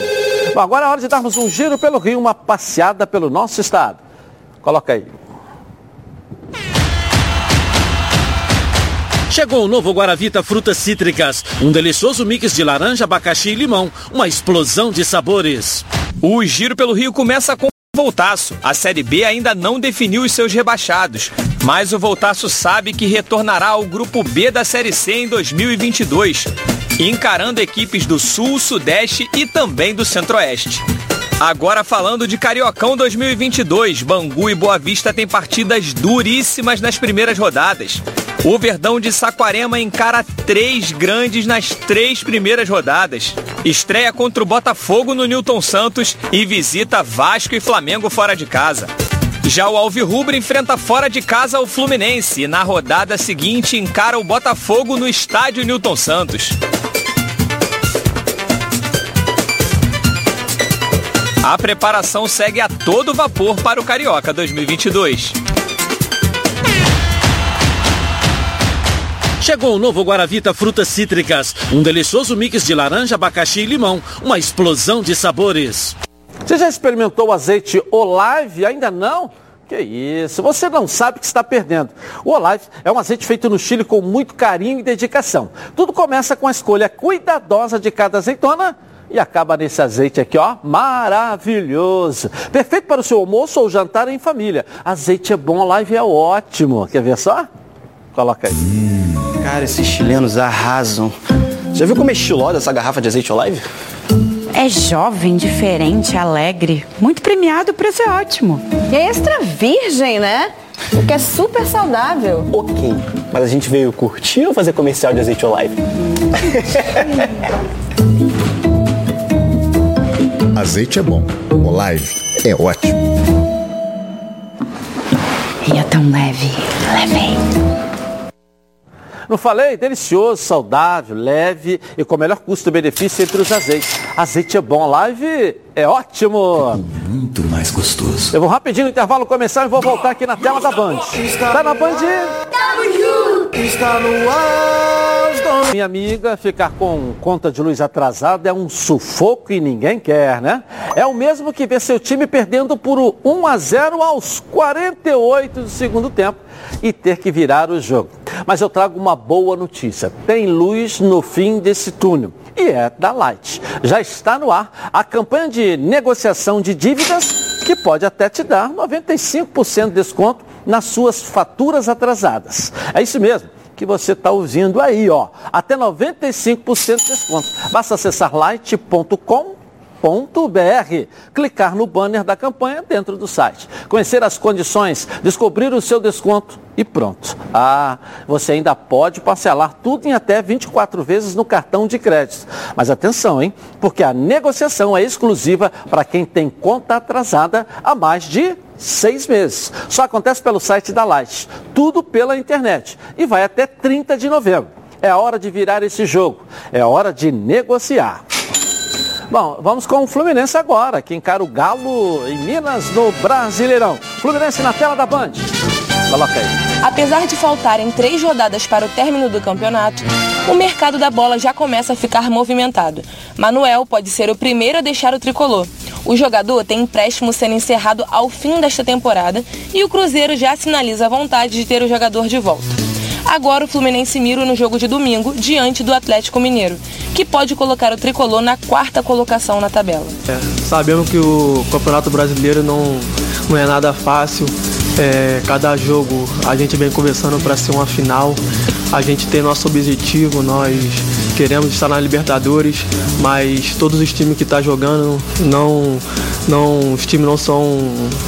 Bom, agora é hora de darmos um giro pelo Rio, uma passeada pelo nosso estado. Coloca aí. Chegou o novo Guaravita Frutas Cítricas, um delicioso mix de laranja, abacaxi e limão, uma explosão de sabores. O Giro pelo Rio começa com Voltaço. A Série B ainda não definiu os seus rebaixados, mas o Voltaço sabe que retornará ao Grupo B da Série C em 2022, encarando equipes do Sul, Sudeste e também do Centro-Oeste. Agora falando de Cariocão 2022, Bangu e Boa Vista têm partidas duríssimas nas primeiras rodadas. O Verdão de Saquarema encara três grandes nas três primeiras rodadas. Estreia contra o Botafogo no Newton Santos e visita Vasco e Flamengo fora de casa. Já o Alvirrubro enfrenta fora de casa o Fluminense e na rodada seguinte encara o Botafogo no estádio Newton Santos. A preparação segue a todo vapor para o Carioca 2022. Chegou o novo Guaravita Frutas Cítricas, um delicioso mix de laranja, abacaxi e limão, uma explosão de sabores. Você já experimentou o azeite Olive? Ainda não? Que isso, você não sabe o que está perdendo. O Olive é um azeite feito no Chile com muito carinho e dedicação. Tudo começa com a escolha cuidadosa de cada azeitona e acaba nesse azeite aqui, ó, maravilhoso. Perfeito para o seu almoço ou jantar em família. Azeite é bom, Olive é ótimo. Quer ver só? Coloca aí. Cara, esses chilenos arrasam. Já viu como é estilosa essa garrafa de azeite Olive? É jovem, diferente, alegre. Muito premiado, o preço é ótimo. E é extra virgem, né? O que é super saudável. Ok, mas a gente veio curtir ou fazer comercial de azeite Olive? Azeite é bom, Olive é ótimo. E é tão leve, leve. Não falei? Delicioso, saudável, leve e com melhor custo-benefício entre os azeites. Azeite é bom, live é ótimo. Muito mais gostoso. Eu vou rapidinho no intervalo começar e vou voltar aqui na tela da Band. Tá na Band? Tamo junto! Está no ar! Minha amiga, ficar com conta de luz atrasada é um sufoco e ninguém quer, né? É o mesmo que ver seu time perdendo por 1 a 0 aos 48 do segundo tempo e ter que virar o jogo. Mas eu trago uma boa notícia. Tem luz no fim desse túnel e é da Light. Já está no ar a campanha de negociação de dívidas que pode até te dar 95% de desconto nas suas faturas atrasadas. É isso mesmo que você está ouvindo aí, ó. Até 95% de desconto. Basta acessar light.com br clicar no banner da campanha dentro do site, conhecer as condições, descobrir o seu desconto e pronto. Ah, você ainda pode parcelar tudo em até 24 vezes no cartão de crédito. Mas atenção, hein? Porque a negociação é exclusiva para quem tem conta atrasada há mais de seis meses. Só acontece pelo site da Light. Tudo pela internet. E vai até 30 de novembro. É hora de virar esse jogo. É hora de negociar. Bom, vamos com o Fluminense agora, que encara o Galo em Minas no Brasileirão. Fluminense na tela da Band. Coloca aí. Apesar de faltarem três rodadas para o término do campeonato, o mercado da bola já começa a ficar movimentado. Manuel pode ser o primeiro a deixar o tricolor. O jogador tem empréstimo sendo encerrado ao fim desta temporada e o Cruzeiro já sinaliza a vontade de ter o jogador de volta. Agora o Fluminense mira no jogo de domingo diante do Atlético Mineiro, que pode colocar o tricolor na quarta colocação na tabela. É, sabemos que o Campeonato Brasileiro não, não é nada fácil. É, cada jogo a gente vem conversando para ser uma final. A gente tem nosso objetivo, nós queremos estar na Libertadores, mas todos os times que estão tá jogando não, não, os times não são,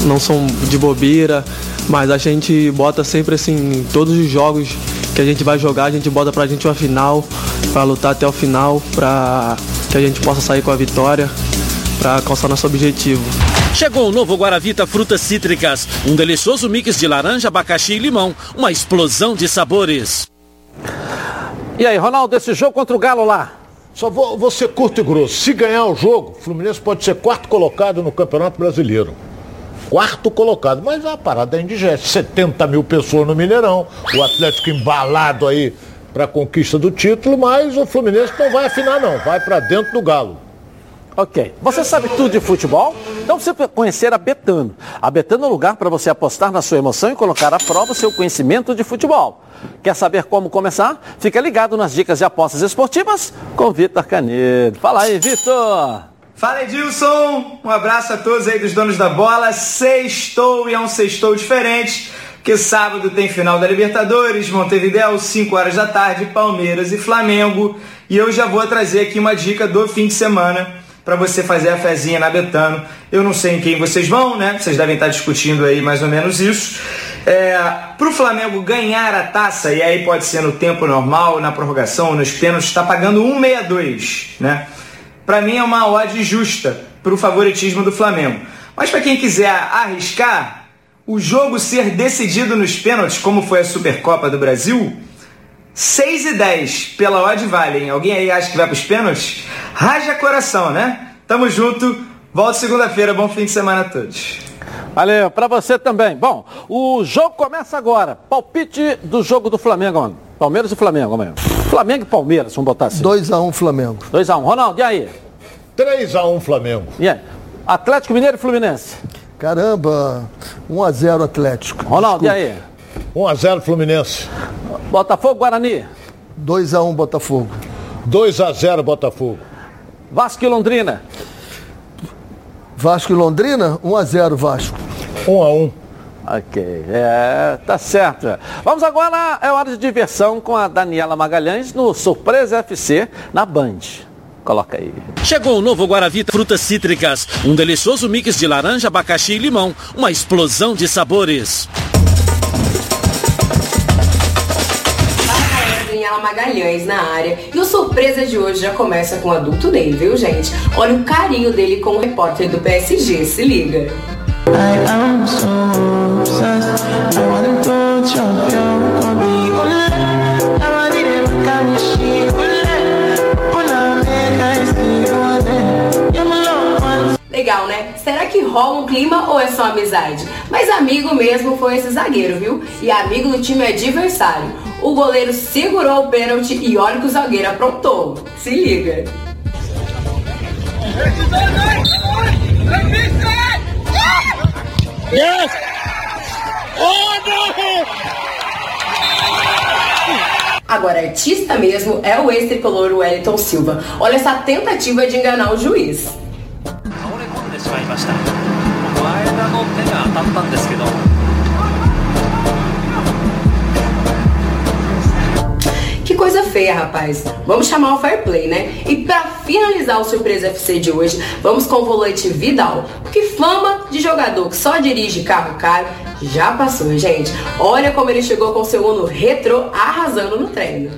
não são de bobeira, mas a gente bota sempre assim, todos os jogos que a gente vai jogar, a gente bota pra gente uma final, para lutar até o final, para que a gente possa sair com a vitória, para alcançar nosso objetivo. Chegou o novo Guaravita Frutas Cítricas, um delicioso mix de laranja, abacaxi e limão, uma explosão de sabores. E aí, Ronaldo, esse jogo contra o Galo lá? Só vou, vou ser curto e grosso. Se ganhar o jogo, o Fluminense pode ser quarto colocado no Campeonato Brasileiro. Quarto colocado. Mas a parada é indigesta. 70 mil pessoas no Mineirão. O Atlético embalado aí para a conquista do título, mas o Fluminense não vai afinar, não. Vai para dentro do Galo. Ok. Você sabe tudo de futebol? Então você precisa conhecer a Betano. A Betano é um lugar para você apostar na sua emoção e colocar à prova o seu conhecimento de futebol. Quer saber como começar? Fica ligado nas dicas de apostas esportivas com Vitor Canedo. Fala aí, Vitor! Fala Edilson, um abraço a todos aí dos donos da bola. Sextou e é um sextou diferente, porque sábado tem final da Libertadores, Montevideo, 5 horas da tarde, Palmeiras e Flamengo. E eu já vou trazer aqui uma dica do fim de semana para você fazer a fezinha na Betano. Eu não sei em quem vocês vão, né? Vocês devem estar discutindo aí mais ou menos isso. É, para o Flamengo ganhar a taça, e aí pode ser no tempo normal, na prorrogação, nos pênaltis, está pagando 1,62, né? Para mim é uma odd justa para o favoritismo do Flamengo. Mas para quem quiser arriscar, o jogo ser decidido nos pênaltis, como foi a Supercopa do Brasil, 6 e 10 pela odd vale, hein? Alguém aí acha que vai para os pênaltis? Raja coração, né? Tamo junto. Volto segunda-feira. Bom fim de semana a todos. Valeu, para você também. Bom, o jogo começa agora. Palpite do jogo do Flamengo, mano. Palmeiras e Flamengo amanhã. Flamengo e Palmeiras, vamos botar assim. 2x1 Flamengo. 2x1. Ronaldo, e aí? 3x1 Flamengo. E aí? Atlético Mineiro e Fluminense. Caramba, 1x0 Atlético. Ronaldo, Desculpa. e aí? 1x0 Fluminense. Botafogo, Guarani. 2x1 Botafogo. 2x0 Botafogo. Vasco e Londrina. Vasco e Londrina, 1x0 Vasco. 1x1. Ok, é, tá certo. Vamos agora, é hora de diversão com a Daniela Magalhães no Surpresa FC na Band. Coloca aí. Chegou o novo Guaravita Frutas Cítricas. Um delicioso mix de laranja, abacaxi e limão. Uma explosão de sabores. Magalhães na área. E o surpresa de hoje já começa com o adulto Ney, viu, gente? Olha o carinho dele com o repórter do PSG. Se liga. Legal, né? Será que rola um clima ou é só amizade? Mas amigo mesmo foi esse zagueiro, viu? E amigo do time adversário. O goleiro segurou o pênalti e olha que o zagueiro aprontou. Se liga. Yes! Oh, no! Agora, artista mesmo é o ex-tricolor Wellington Silva. Olha essa tentativa de enganar o juiz. Coisa feia, rapaz. Vamos chamar o fair play, né? E para finalizar o Surpresa FC de hoje, vamos com o volante Vidal. Porque fama de jogador que só dirige carro caro já passou, gente. Olha como ele chegou com seu Uno retrô arrasando no treino.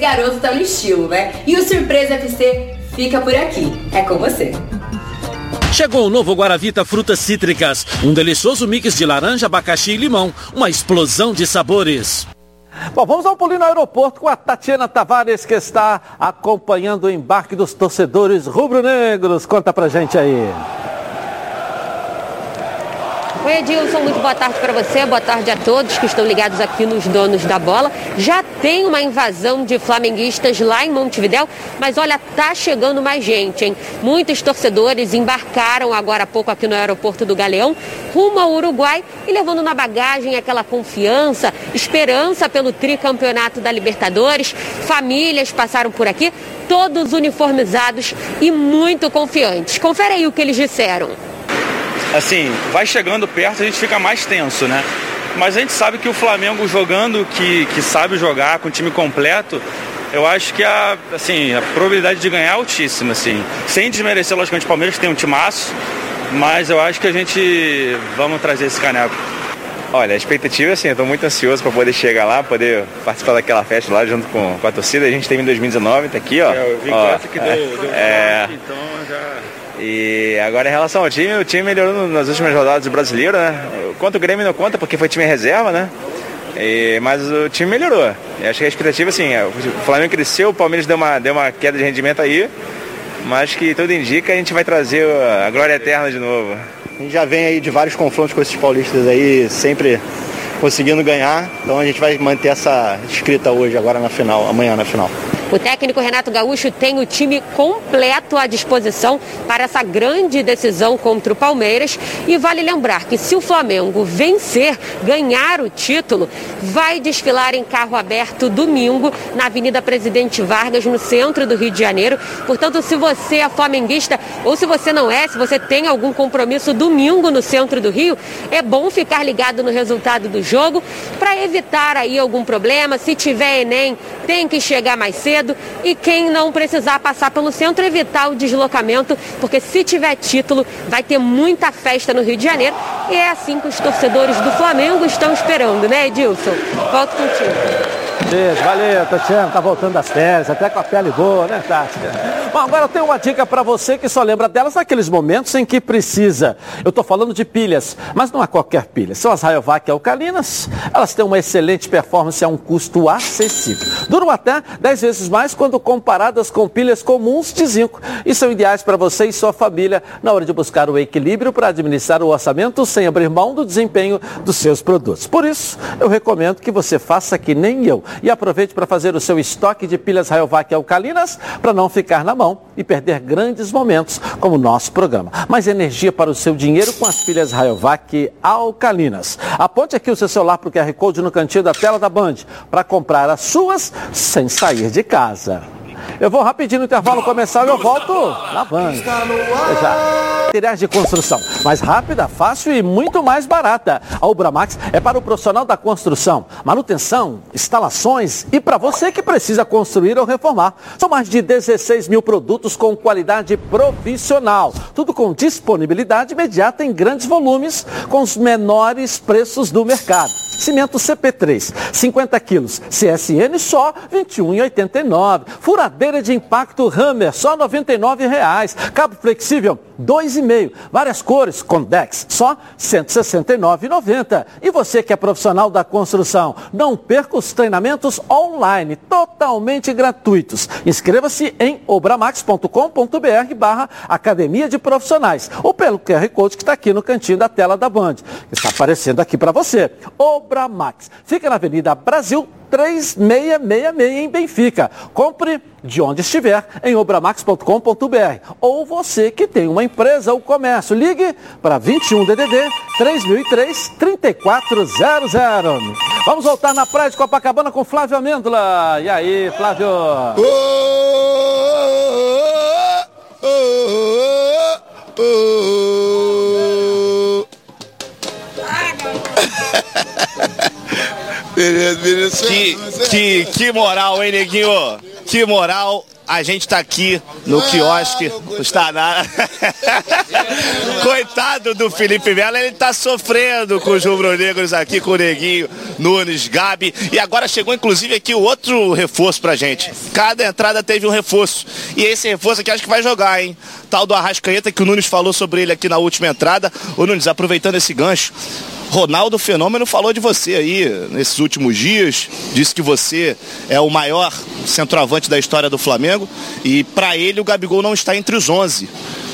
Garoto tá no estilo, né? E o Surpresa FC fica por aqui. É com você. Chegou o novo Guaravita Frutas Cítricas. Um delicioso mix de laranja, abacaxi e limão. Uma explosão de sabores. Bom, vamos ao pulinho no aeroporto com a Tatiana Tavares, que está acompanhando o embarque dos torcedores rubro-negros. Conta pra gente aí. Oi, Edilson, muito boa tarde para você, boa tarde a todos que estão ligados aqui nos donos da bola. Já tem uma invasão de flamenguistas lá em Montevidéu, mas olha, tá chegando mais gente, hein? Muitos torcedores embarcaram agora há pouco aqui no aeroporto do Galeão, rumo ao Uruguai e levando na bagagem aquela confiança, esperança pelo tricampeonato da Libertadores. Famílias passaram por aqui, todos uniformizados e muito confiantes. Confere aí o que eles disseram assim, vai chegando perto, a gente fica mais tenso, né? Mas a gente sabe que o Flamengo jogando, que, que sabe jogar com o time completo, eu acho que a, assim, a probabilidade de ganhar é altíssima, assim. Sem desmerecer, logicamente, o Palmeiras tem um timaço, mas eu acho que a gente vamos trazer esse caneco. Olha, a expectativa, assim, eu estou muito ansioso para poder chegar lá, poder participar daquela festa lá junto com, com a torcida. A gente teve em 2019, tá aqui, ó. É, eu vi ó, que deu, deu é, então já... E agora em relação ao time, o time melhorou nas últimas rodadas do brasileiro, né? Quanto o Grêmio não conta, porque foi time reserva, né? E, mas o time melhorou. E acho que a expectativa, assim, é, o Flamengo cresceu, o Palmeiras deu uma, deu uma queda de rendimento aí, mas que tudo indica a gente vai trazer a glória eterna de novo. A gente já vem aí de vários confrontos com esses paulistas aí, sempre conseguindo ganhar, então a gente vai manter essa escrita hoje, agora na final, amanhã na final. O técnico Renato Gaúcho tem o time completo à disposição para essa grande decisão contra o Palmeiras. E vale lembrar que se o Flamengo vencer, ganhar o título, vai desfilar em carro aberto domingo na Avenida Presidente Vargas, no centro do Rio de Janeiro. Portanto, se você é flamenguista ou se você não é, se você tem algum compromisso domingo no centro do Rio, é bom ficar ligado no resultado do jogo para evitar aí algum problema. Se tiver Enem, tem que chegar mais cedo e quem não precisar passar pelo centro, evitar o deslocamento, porque se tiver título, vai ter muita festa no Rio de Janeiro. E é assim que os torcedores do Flamengo estão esperando, né, Edilson? Volto contigo. Beijo, valeu, Tatiana. Tá voltando das férias, até com a pele boa, né, Tati? Bom, agora eu tenho uma dica para você que só lembra delas naqueles momentos em que precisa. Eu tô falando de pilhas, mas não é qualquer pilha. São as Rayovac alcalinas. Elas têm uma excelente performance a um custo acessível. Duram até 10 vezes mais quando comparadas com pilhas comuns de zinco. E são ideais para você e sua família na hora de buscar o equilíbrio para administrar o orçamento sem abrir mão do desempenho dos seus produtos. Por isso, eu recomendo que você faça que nem eu e aproveite para fazer o seu estoque de pilhas Rayovac alcalinas para não ficar na mão e perder grandes momentos como o nosso programa. Mais energia para o seu dinheiro com as pilhas Rayovac alcalinas. Aponte aqui o seu celular para o QR Code no cantinho da tela da Band para comprar as suas sem sair de casa. Eu vou rapidinho no intervalo começar e eu volto na Band. Já. Materiais de construção. Mais rápida, fácil e muito mais barata. A Ubramax é para o profissional da construção, manutenção, instalações e para você que precisa construir ou reformar. São mais de 16 mil produtos com qualidade profissional. Tudo com disponibilidade imediata em grandes volumes, com os menores preços do mercado. Cimento CP3, 50 quilos. CSN só R$ 21,89. Furadeira de impacto Hammer, só R$ 99,00. Cabo flexível, 2,5. Várias cores, Condex, só R$ 169,90. E você que é profissional da construção, não perca os treinamentos online, totalmente gratuitos. Inscreva-se em obramax.com.br barra Academia de Profissionais ou pelo QR Code que está aqui no cantinho da tela da Band. Está aparecendo aqui para você. Obramax. Fica na Avenida Brasil 3666 em Benfica. Compre de onde estiver em obramax.com.br. Ou você que tem uma empresa ou comércio, ligue para 21 DDD 3003 3400. Vamos voltar na praia de Copacabana com Flávio Amêndola. E aí, Flávio? Oh, oh, oh, Beleza, beleza. Que, que, que moral, hein, neguinho? Que moral. A gente tá aqui no quiosque. Está na... Coitado do Felipe Melo, ele tá sofrendo com os rubro-negros aqui, com o Neguinho, Nunes, Gabi. E agora chegou, inclusive, aqui o outro reforço pra gente. Cada entrada teve um reforço. E esse reforço aqui acho que vai jogar, hein? Tal do Arrascaeta, que o Nunes falou sobre ele aqui na última entrada. Ô Nunes, aproveitando esse gancho, Ronaldo Fenômeno falou de você aí nesses últimos dias, disse que você é o maior centroavante da história do Flamengo e para ele o Gabigol não está entre os 11.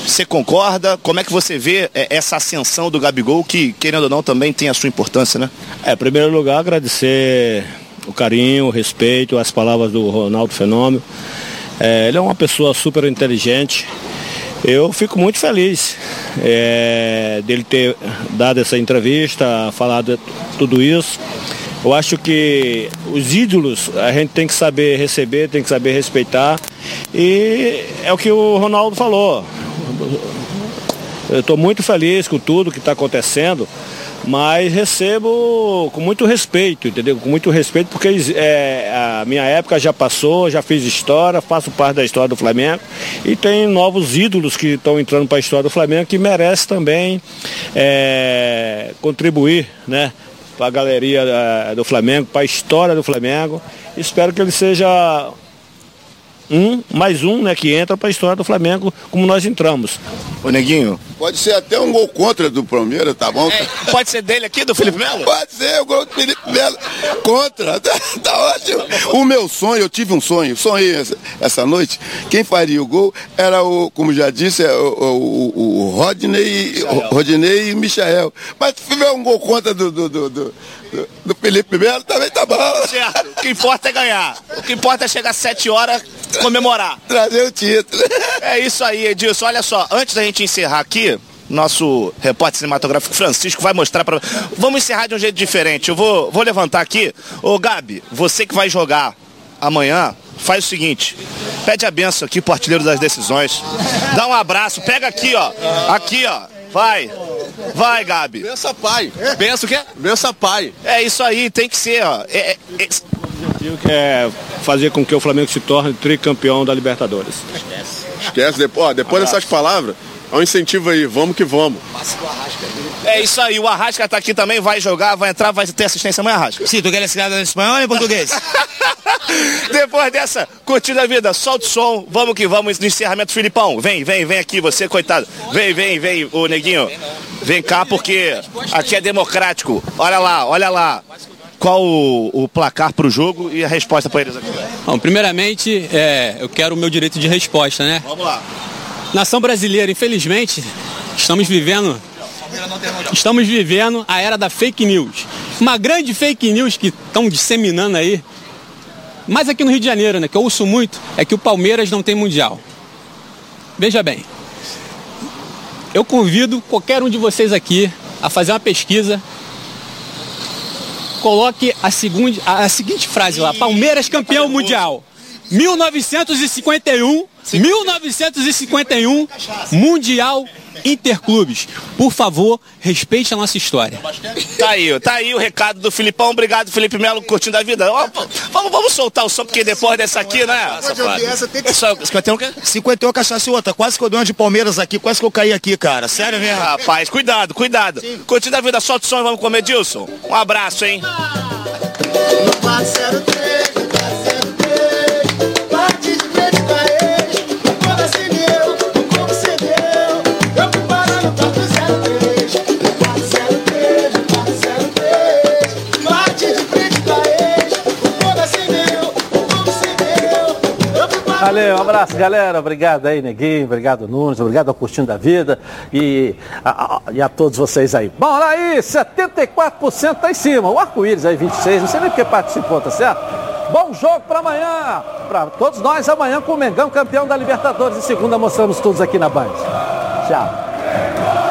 Você concorda? Como é que você vê é, essa ascensão do Gabigol, que querendo ou não também tem a sua importância, né? É, em primeiro lugar, agradecer o carinho, o respeito, as palavras do Ronaldo Fenômeno. É, ele é uma pessoa super inteligente, eu fico muito feliz é, dele ter dado essa entrevista, falado tudo isso. Eu acho que os ídolos a gente tem que saber receber, tem que saber respeitar. E é o que o Ronaldo falou. Eu estou muito feliz com tudo que está acontecendo mas recebo com muito respeito, entendeu? Com muito respeito, porque é, a minha época já passou, já fiz história, faço parte da história do Flamengo e tem novos ídolos que estão entrando para a história do Flamengo que merece também é, contribuir, né? Para a galeria é, do Flamengo, para a história do Flamengo. Espero que ele seja um, mais um, né, que entra para a história do Flamengo, como nós entramos. Ô Neguinho, pode ser até um gol contra do Palmeiras, tá bom? É, pode ser dele aqui, do Felipe Melo? Pode ser o gol do Felipe Melo contra, tá, tá, ótimo. O meu sonho, eu tive um sonho, sonhei essa, essa noite, quem faria o gol era o, como já disse, é o, o, o Rodney, o Rodney e Michael. Mas se tiver um gol contra do, do, do, do do Felipe Melo também tá bom. Certo. O que importa é ganhar. O que importa é chegar às 7 horas comemorar. Trazer o título. É isso aí, Edilson. Olha só, antes da gente encerrar aqui, nosso repórter cinematográfico Francisco vai mostrar para. Vamos encerrar de um jeito diferente. Eu vou, vou levantar aqui. Ô Gabi, você que vai jogar amanhã, faz o seguinte. Pede a benção aqui pro artilheiro das decisões. Dá um abraço, pega aqui, ó. Aqui, ó. Vai. Vai, Gabi. Bença pai. Bença o quê? Bença pai. É isso aí, tem que ser, ó. É, é, é... O objetivo que é fazer com que o Flamengo se torne tricampeão da Libertadores. Esquece. Esquece. Depois, ó, depois dessas palavras, É um incentivo aí, vamos que vamos. É isso aí, o Arrasca tá aqui também, vai jogar, vai entrar, vai ter assistência amanhã, Arrasca. Sim, tu queres que em espanhol ou em português? Depois dessa, curtindo a vida, solta o som, vamos que vamos no encerramento, Filipão. Vem, vem, vem aqui, você, coitado. Vem, vem, vem, o neguinho. Vem cá, porque aqui é democrático. Olha lá, olha lá. Qual o, o placar para o jogo e a resposta para eles aqui? Bom, primeiramente, é, eu quero o meu direito de resposta, né? Vamos lá. Nação brasileira, infelizmente, estamos vivendo Estamos vivendo a era da fake news. Uma grande fake news que estão disseminando aí. Mas aqui no Rio de Janeiro, né, que eu ouço muito, é que o Palmeiras não tem mundial. Veja bem. Eu convido qualquer um de vocês aqui a fazer uma pesquisa. Coloque a, seguinte, a seguinte frase lá: Palmeiras campeão mundial. 1951, 1951, Mundial Interclubes. Por favor, respeite a nossa história. Tá aí, tá aí o recado do Filipão. Obrigado, Felipe Melo, curtindo a vida. Ó, vamos, vamos soltar o som, porque depois dessa aqui, né? Essa, tem que... 51 o quê? 51 cachaça e outra. Quase que eu dei uma de Palmeiras aqui, quase que eu caí aqui, cara. Sério mesmo? Rapaz, cuidado, cuidado. Curtindo a vida, solta o som e vamos comer, Dilson. Um abraço, hein? Valeu, um abraço, galera. Obrigado aí, Neguinho. Obrigado, Nunes. Obrigado ao Curtindo da Vida. E a, a, e a todos vocês aí. Bom, olha aí, 74% tá em cima. O arco-íris aí, 26%. Não sei nem porque participou, tá certo? Bom jogo para amanhã. Para todos nós, amanhã com o Mengão, campeão da Libertadores. E segunda mostramos todos aqui na Band. Tchau.